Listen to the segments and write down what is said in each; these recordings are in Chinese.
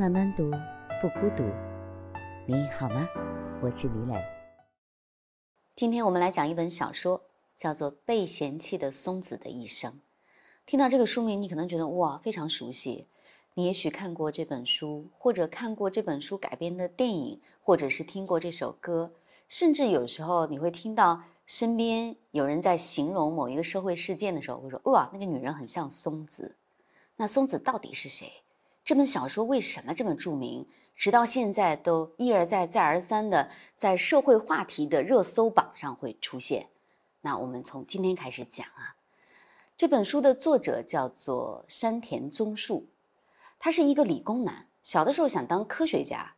慢慢读，不孤独。你好吗？我是李磊。今天我们来讲一本小说，叫做《被嫌弃的松子的一生》。听到这个书名，你可能觉得哇，非常熟悉。你也许看过这本书，或者看过这本书改编的电影，或者是听过这首歌，甚至有时候你会听到身边有人在形容某一个社会事件的时候，会说哇，那个女人很像松子。那松子到底是谁？这本小说为什么这么著名？直到现在都一而再、再而三的在社会话题的热搜榜上会出现。那我们从今天开始讲啊，这本书的作者叫做山田宗树。他是一个理工男，小的时候想当科学家，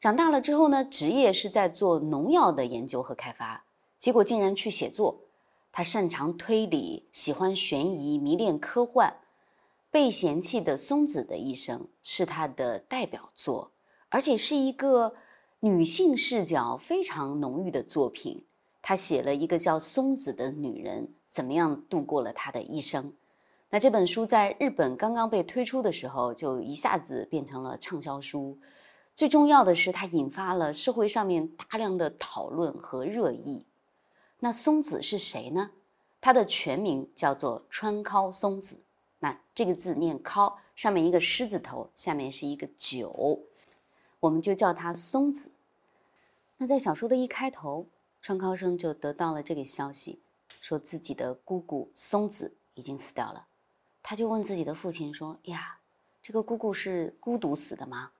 长大了之后呢，职业是在做农药的研究和开发，结果竟然去写作。他擅长推理，喜欢悬疑，迷恋科幻。被嫌弃的松子的一生是他的代表作，而且是一个女性视角非常浓郁的作品。他写了一个叫松子的女人怎么样度过了她的一生。那这本书在日本刚刚被推出的时候，就一下子变成了畅销书。最重要的是，它引发了社会上面大量的讨论和热议。那松子是谁呢？她的全名叫做川尻松子。那这个字念尻，上面一个狮字头，下面是一个九，我们就叫他松子。那在小说的一开头，川尻生就得到了这个消息，说自己的姑姑松子已经死掉了。他就问自己的父亲说：“呀，这个姑姑是孤独死的吗？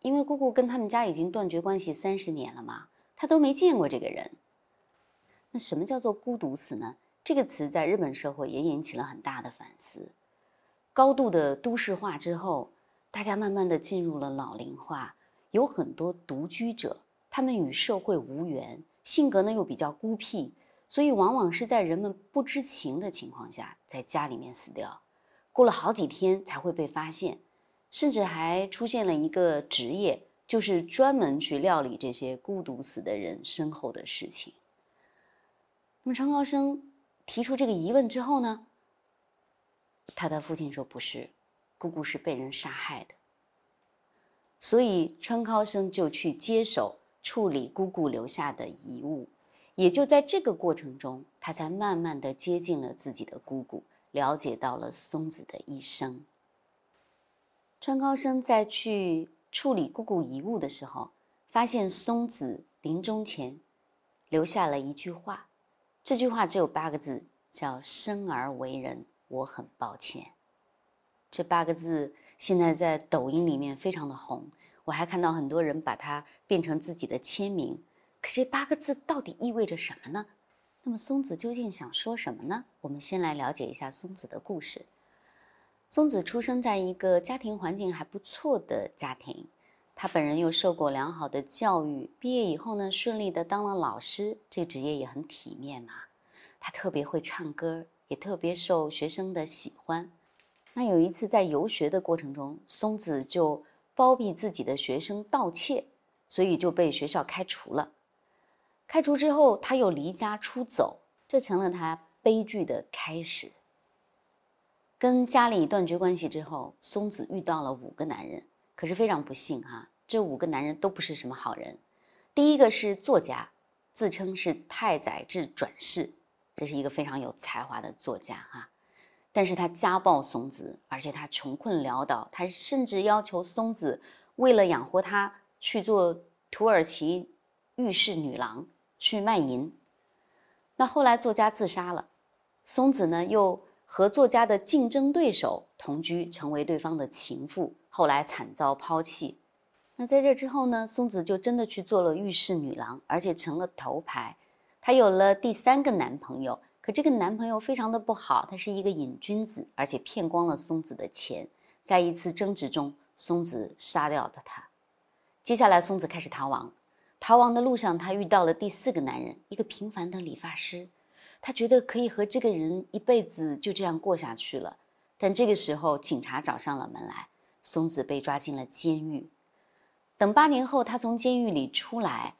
因为姑姑跟他们家已经断绝关系三十年了嘛，他都没见过这个人。那什么叫做孤独死呢？这个词在日本社会也引起了很大的反思。高度的都市化之后，大家慢慢的进入了老龄化，有很多独居者，他们与社会无缘，性格呢又比较孤僻，所以往往是在人们不知情的情况下，在家里面死掉。”过了好几天才会被发现，甚至还出现了一个职业，就是专门去料理这些孤独死的人身后的事情。那么川尻生提出这个疑问之后呢，他的父亲说不是，姑姑是被人杀害的，所以川尻生就去接手处理姑姑留下的遗物，也就在这个过程中，他才慢慢的接近了自己的姑姑。了解到了松子的一生。川尻生在去处理姑姑遗物的时候，发现松子临终前留下了一句话，这句话只有八个字，叫“生而为人，我很抱歉”。这八个字现在在抖音里面非常的红，我还看到很多人把它变成自己的签名。可这八个字到底意味着什么呢？那么松子究竟想说什么呢？我们先来了解一下松子的故事。松子出生在一个家庭环境还不错的家庭，他本人又受过良好的教育，毕业以后呢，顺利的当了老师，这职业也很体面嘛。他特别会唱歌，也特别受学生的喜欢。那有一次在游学的过程中，松子就包庇自己的学生盗窃，所以就被学校开除了。开除之后，他又离家出走，这成了他悲剧的开始。跟家里断绝关系之后，松子遇到了五个男人，可是非常不幸哈，这五个男人都不是什么好人。第一个是作家，自称是太宰治转世，这是一个非常有才华的作家哈，但是他家暴松子，而且他穷困潦倒，他甚至要求松子为了养活他去做土耳其浴室女郎。去卖淫，那后来作家自杀了，松子呢又和作家的竞争对手同居，成为对方的情妇，后来惨遭抛弃。那在这之后呢，松子就真的去做了浴室女郎，而且成了头牌。她有了第三个男朋友，可这个男朋友非常的不好，他是一个瘾君子，而且骗光了松子的钱。在一次争执中，松子杀掉了他。接下来，松子开始逃亡。逃亡的路上，他遇到了第四个男人，一个平凡的理发师。他觉得可以和这个人一辈子就这样过下去了。但这个时候，警察找上了门来，松子被抓进了监狱。等八年后，他从监狱里出来，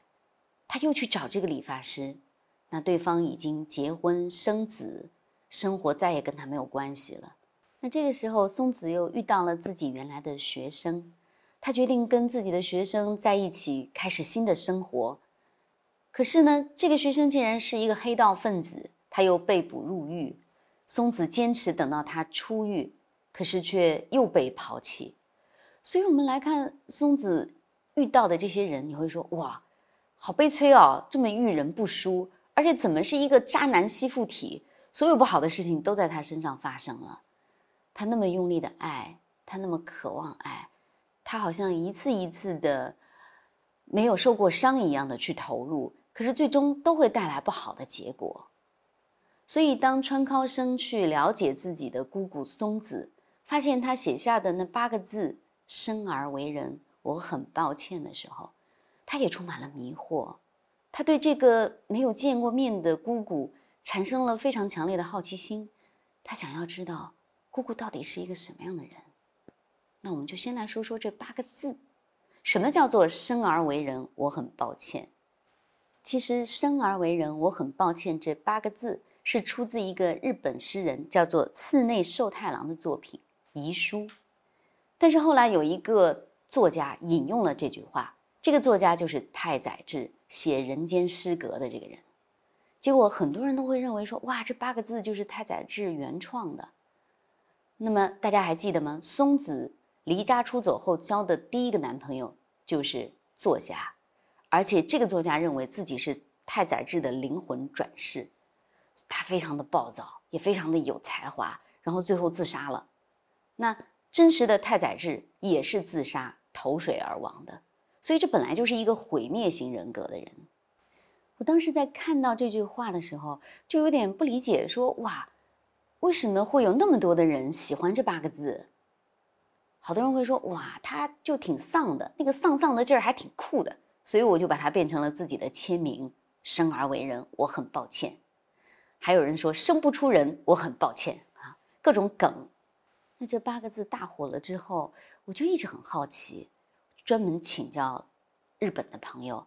他又去找这个理发师。那对方已经结婚生子，生活再也跟他没有关系了。那这个时候，松子又遇到了自己原来的学生，他决定跟自己的学生在一起，开始新的生活。可是呢，这个学生竟然是一个黑道分子，他又被捕入狱。松子坚持等到他出狱，可是却又被抛弃。所以我们来看松子遇到的这些人，你会说哇，好悲催哦，这么遇人不淑，而且怎么是一个渣男吸附体？所有不好的事情都在他身上发生了。他那么用力的爱，他那么渴望爱，他好像一次一次的没有受过伤一样的去投入，可是最终都会带来不好的结果。所以当川尻生去了解自己的姑姑松子，发现他写下的那八个字“生而为人，我很抱歉”的时候，他也充满了迷惑。他对这个没有见过面的姑姑产生了非常强烈的好奇心，他想要知道。姑姑到底是一个什么样的人？那我们就先来说说这八个字。什么叫做生而为人？我很抱歉。其实“生而为人，我很抱歉”这八个字是出自一个日本诗人叫做寺内寿太郎的作品《遗书》。但是后来有一个作家引用了这句话，这个作家就是太宰治写《人间失格》的这个人。结果很多人都会认为说：“哇，这八个字就是太宰治原创的。”那么大家还记得吗？松子离家出走后交的第一个男朋友就是作家，而且这个作家认为自己是太宰治的灵魂转世，他非常的暴躁，也非常的有才华，然后最后自杀了。那真实的太宰治也是自杀投水而亡的，所以这本来就是一个毁灭型人格的人。我当时在看到这句话的时候，就有点不理解，说哇。为什么会有那么多的人喜欢这八个字？好多人会说，哇，他就挺丧的，那个丧丧的劲儿还挺酷的，所以我就把它变成了自己的签名。生而为人，我很抱歉。还有人说生不出人，我很抱歉啊，各种梗。那这八个字大火了之后，我就一直很好奇，专门请教日本的朋友，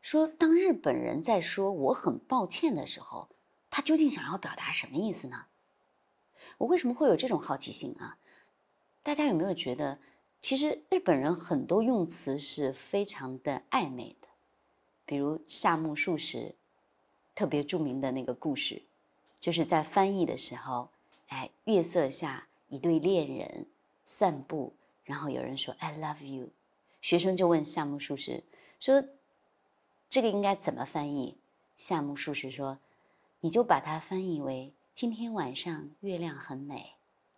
说当日本人在说我很抱歉的时候，他究竟想要表达什么意思呢？我为什么会有这种好奇心啊？大家有没有觉得，其实日本人很多用词是非常的暧昧的，比如夏目漱石特别著名的那个故事，就是在翻译的时候，哎，月色下一对恋人散步，然后有人说 I love you，学生就问夏目漱石说，这个应该怎么翻译？夏目漱石说，你就把它翻译为。今天晚上月亮很美，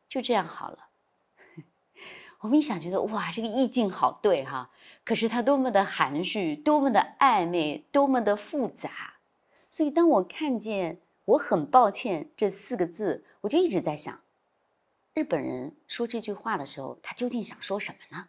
就这样好了。我们一想觉得哇，这个意境好对哈，可是它多么的含蓄，多么的暧昧，多么的复杂。所以当我看见“我很抱歉”这四个字，我就一直在想，日本人说这句话的时候，他究竟想说什么呢？